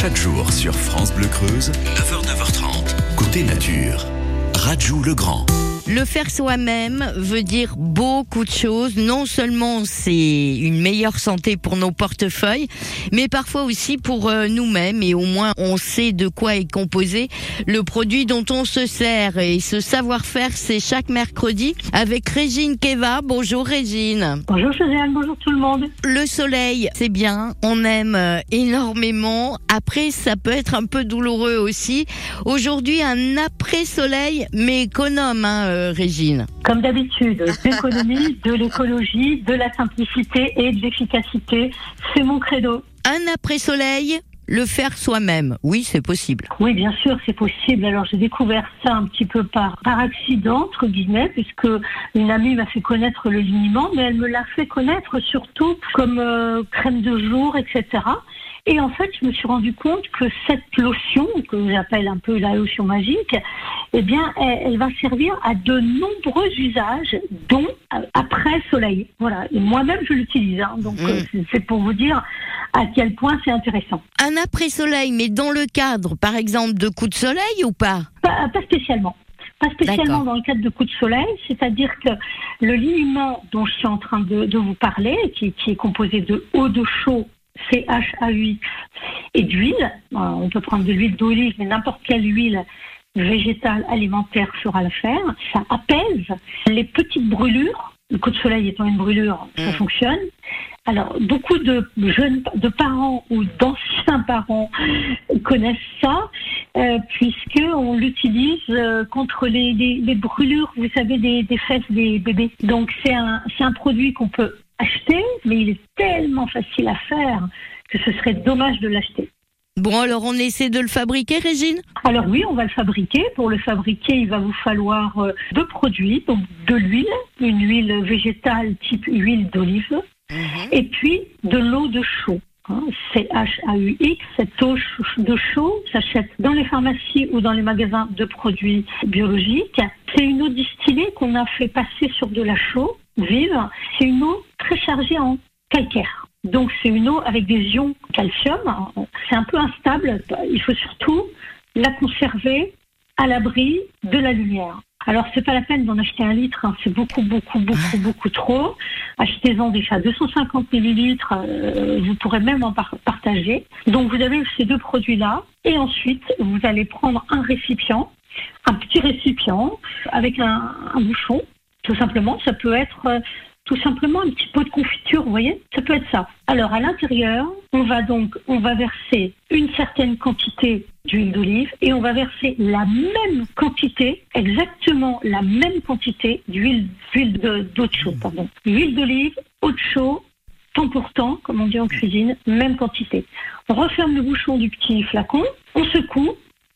Chaque jour sur France Bleu Creuse, 9h, 9h30, côté nature. Rajou le Grand. Le faire soi-même veut dire beaucoup de choses. Non seulement c'est une meilleure santé pour nos portefeuilles, mais parfois aussi pour euh, nous-mêmes. Et au moins on sait de quoi est composé le produit dont on se sert. Et ce savoir-faire, c'est chaque mercredi avec Régine Keva. Bonjour Régine. Bonjour Josiane, bonjour tout le monde. Le soleil, c'est bien. On aime euh, énormément. Après, ça peut être un peu douloureux aussi. Aujourd'hui, un après-soleil, mais économe. Hein, euh, Régine Comme d'habitude, d'économie, de l'écologie, de la simplicité et de l'efficacité. C'est mon credo. Un après-soleil le faire soi-même, oui, c'est possible. Oui, bien sûr, c'est possible. Alors, j'ai découvert ça un petit peu par, par accident, entre guillemets, puisque une amie m'a fait connaître le liniment, mais elle me l'a fait connaître surtout comme euh, crème de jour, etc. Et en fait, je me suis rendu compte que cette lotion, que j'appelle un peu la lotion magique, eh bien, elle, va servir à de nombreux usages, dont euh, après soleil. Voilà. Et moi-même, je l'utilise. Hein. donc, mm. euh, c'est pour vous dire à quel point c'est intéressant. Un après soleil, mais dans le cadre, par exemple, de coups de soleil ou pas? Pas, pas spécialement. Pas spécialement dans le cadre de coups de soleil, c'est-à-dire que le liniment dont je suis en train de, de vous parler, qui, qui, est composé de eau de chaud CHAUX et d'huile. Euh, on peut prendre de l'huile d'olive, mais n'importe quelle huile végétale alimentaire fera l'affaire. Ça apaise les petites brûlures. Le coup de soleil étant une brûlure, ça mm. fonctionne. Alors, beaucoup de jeunes, de parents ou d'anciens parents connaissent ça, euh, puisque on l'utilise euh, contre les, les, brûlures, vous savez, des, des fesses des bébés. Donc, c'est un, c'est un produit qu'on peut acheter, mais il est tellement facile à faire que ce serait dommage de l'acheter. Bon, alors on essaie de le fabriquer, Régine? Alors oui, on va le fabriquer. Pour le fabriquer, il va vous falloir euh, deux produits, donc de l'huile, une huile végétale type huile d'olive, mhm. et puis de l'eau de chaux. Hein, C-H-A-U-X, cette eau de chaux s'achète dans les pharmacies ou dans les magasins de produits biologiques. C'est une eau distillée qu'on a fait passer sur de la chaux vive. C'est une eau très chargée en calcaire. Donc c'est une eau avec des ions calcium. C'est un peu instable. Il faut surtout la conserver à l'abri de la lumière. Alors c'est pas la peine d'en acheter un litre, hein. c'est beaucoup, beaucoup, beaucoup, beaucoup trop. Achetez-en déjà 250 millilitres, euh, vous pourrez même en partager. Donc vous avez ces deux produits-là, et ensuite vous allez prendre un récipient, un petit récipient avec un, un bouchon, tout simplement. Ça peut être euh, tout simplement un petit pot de confiture, vous voyez Ça peut être ça. Alors à l'intérieur, on va donc on va verser une certaine quantité d'huile d'olive et on va verser la même quantité, exactement la même quantité d'huile d'eau de chaud, pardon. Huile d'olive, eau de chaud, temps pour temps, comme on dit en cuisine, même quantité. On referme le bouchon du petit flacon, on secoue,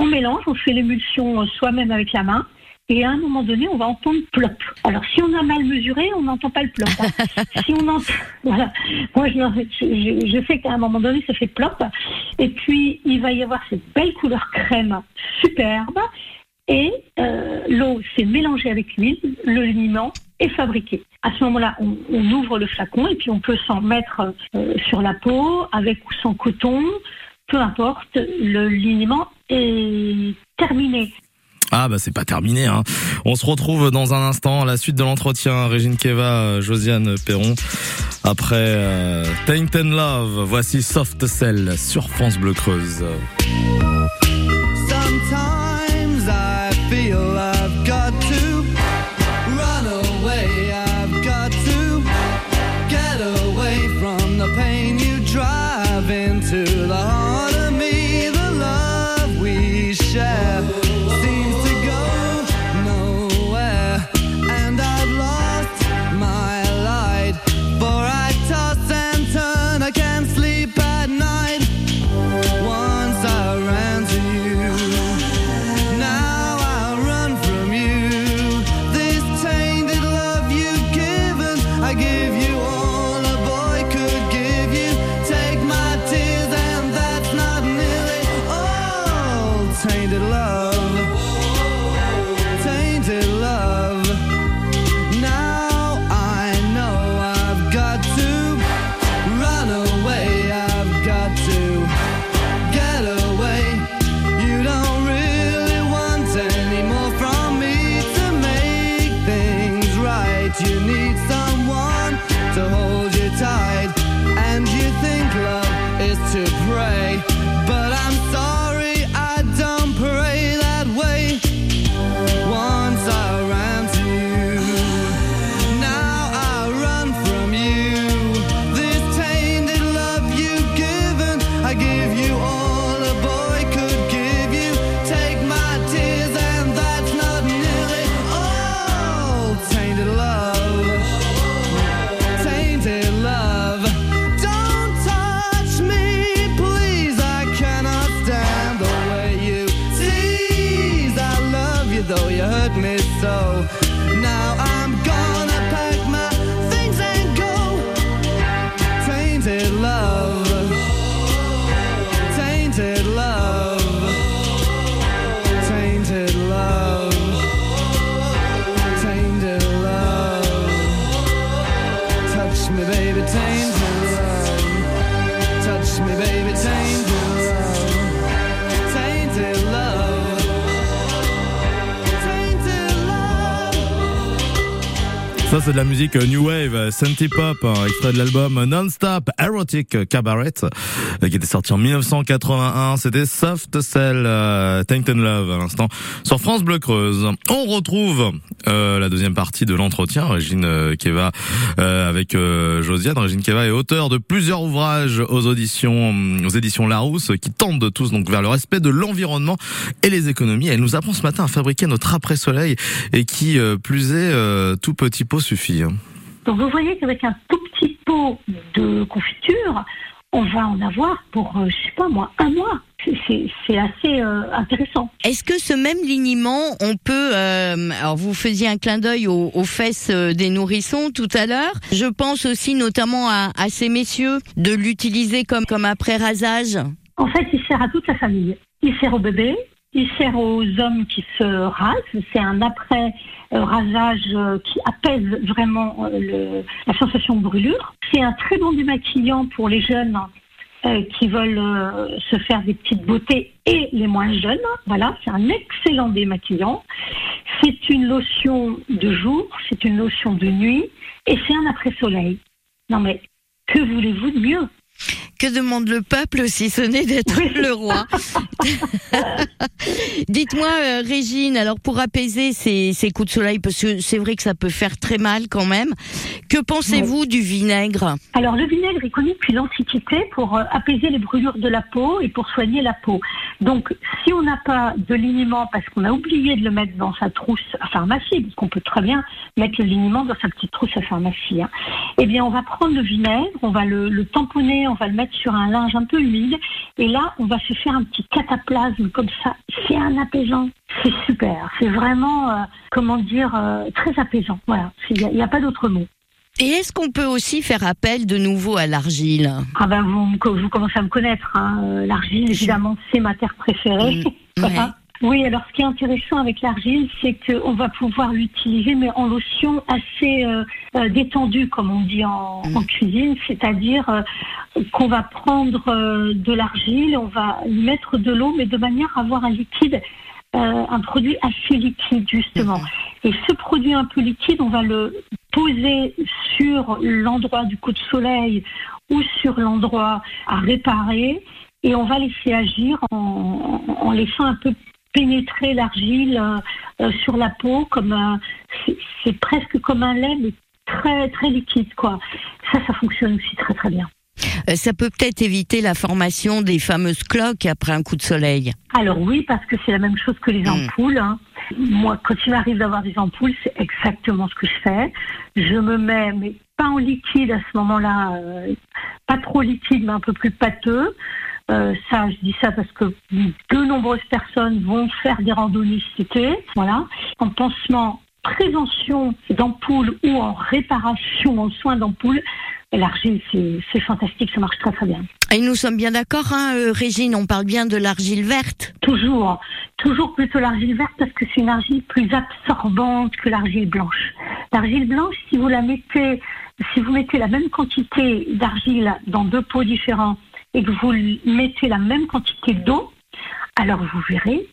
on mélange, on fait l'émulsion soi-même avec la main et à un moment donné, on va entendre plop. Alors, si on a mal mesuré, on n'entend pas le plop. Hein. si on entend, voilà. Moi, je, je, sais qu'à un moment donné, ça fait plop. Et puis, il va y avoir cette belle couleur crème superbe. Et euh, l'eau s'est mélangée avec l'huile, le liniment est fabriqué. À ce moment-là, on, ouvre le flacon et puis on peut s'en mettre euh, sur la peau, avec ou sans coton, peu importe, le liniment est terminé. Ah bah c'est pas terminé. Hein. On se retrouve dans un instant à la suite de l'entretien. Régine Keva, Josiane Perron. Après euh, Taint and Love, voici Soft Cell sur France Bleu Creuse. Ça, c'est de la musique euh, New Wave, Synthie Pop, hein, extrait de l'album Non-Stop Erotic Cabaret, euh, qui était sorti en 1981. C'était Soft Cell, euh, Tainted Love, à l'instant, sur France Bleu Creuse. On retrouve euh, la deuxième partie de l'entretien. Régine euh, Keva euh, avec euh, Josiane. Régine Keva est auteur de plusieurs ouvrages aux auditions, aux éditions Larousse, qui tendent tous donc vers le respect de l'environnement et les économies. Elle nous apprend ce matin à fabriquer notre après-soleil et qui, euh, plus est, euh, tout petit pot suffit. hein. Donc vous voyez qu'avec un tout petit pot de confiture, on va en avoir pour, euh, je sais pas moi, un mois. C'est- assez euh, intéressant. Est-ce que ce même liniment, on peut... euh, alors vous faisiez un clin d'œil aux, aux fesses des nourrissons tout à l'heure. Je pense aussi notamment à, à ces messieurs de l'utiliser comme, comme après rasage. En fait, il sert à toute la famille. Il sert aux bébés, il sert aux hommes qui se rasent. C'est un après euh, rasage euh, qui apaise vraiment euh, la sensation de brûlure. C'est un très bon démaquillant pour les jeunes qui veulent se faire des petites beautés et les moins jeunes. Voilà, c'est un excellent démaquillant. C'est une lotion de jour, c'est une lotion de nuit et c'est un après-soleil. Non mais que voulez-vous de mieux? Que demande le peuple si ce n'est d'être Oui. le roi Dites-moi, euh, Régine, alors pour apaiser ces, ces coups de soleil, parce que c'est vrai que ça peut faire très mal quand même, que pensez-vous du vinaigre? Alors le vinaigre est connu depuis l'Antiquité pour euh, apaiser les brûlures de la peau et pour soigner la peau. Donc si on n'a pas de liniment parce qu'on a oublié de le mettre dans sa trousse à pharmacie, parce qu'on peut très bien mettre le liniment dans sa petite trousse à pharmacie, hein, eh bien on va prendre le vinaigre, on va le, le tamponner, on va le mettre sur un linge un peu humide et là on va se faire un petit cataplasme comme ça. C'est un apaisant. C'est super. C'est vraiment, euh, comment dire, euh, très apaisant. Voilà. Il n'y a, pas d'autre mot. Et est-ce qu'on peut aussi faire appel de nouveau à l'argile Ah ben vous, me- vous commencez à me connaître. Hein. L'argile, évidemment, c'est ma terre préférée. Mm, ouais. Oui, alors ce qui est intéressant avec l'argile, c'est qu'on va pouvoir l'utiliser, mais en lotion assez euh, euh, détendue, comme on dit en, Mm. en cuisine, c'est-à-dire euh, qu'on va prendre euh, de l'argile, on va y mettre de l'eau, mais de manière à avoir un liquide, un produit assez liquide justement. Et ce produit un peu liquide, on va le poser sur l'endroit du coup de soleil ou sur l'endroit à réparer et on va laisser agir en, en laissant un peu pénétrer l'argile euh, euh, sur la peau comme un- c'est- presque comme un lait mais très très liquide quoi. Ça ça fonctionne aussi très très bien. Euh, Ça peut peut-être éviter la formation des fameuses cloques après un coup de soleil. Alors oui, parce que c'est la même chose que les Mm. ampoules. hein. Moi, quand il m'arrive d'avoir des ampoules, c'est exactement ce que je fais. Je me mets, mais pas en liquide à ce moment-là, euh, pas trop liquide, mais un peu plus pâteux. Euh, ça, je dis ça parce que de nombreuses personnes vont faire des randonnées cet été. Voilà. En pansement, prévention d'ampoules ou en réparation, en soins d'ampoules, l'argile, c'est fantastique, ça marche très très bien. Et nous sommes bien d'accord, hein, euh, Régine, on parle bien de l'argile verte. Toujours, toujours plutôt l'argile verte parce que c'est une argile plus absorbante que l'argile blanche. L'argile blanche, si vous la mettez, si vous mettez la même quantité d'argile dans deux pots différents et que vous mettez la même quantité d'eau, alors vous verrez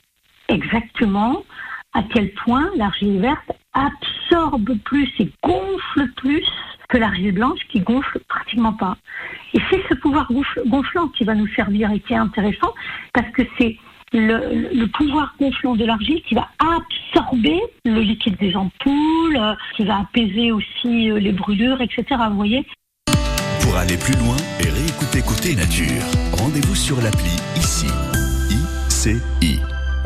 exactement à quel point l'argile verte absorbe plus et gonfle plus que l'argile blanche qui gonfle pratiquement pas. Et c'est ce pouvoir gonflant qui va nous servir et qui est intéressant parce que c'est le, pouvoir gonflant de l'argile qui va absorber le liquide des ampoules, qui va apaiser aussi euh, les brûlures, etc. Vous voyez Pour aller plus loin et réécouter Côté Nature, rendez-vous sur l'appli ICI. ICI.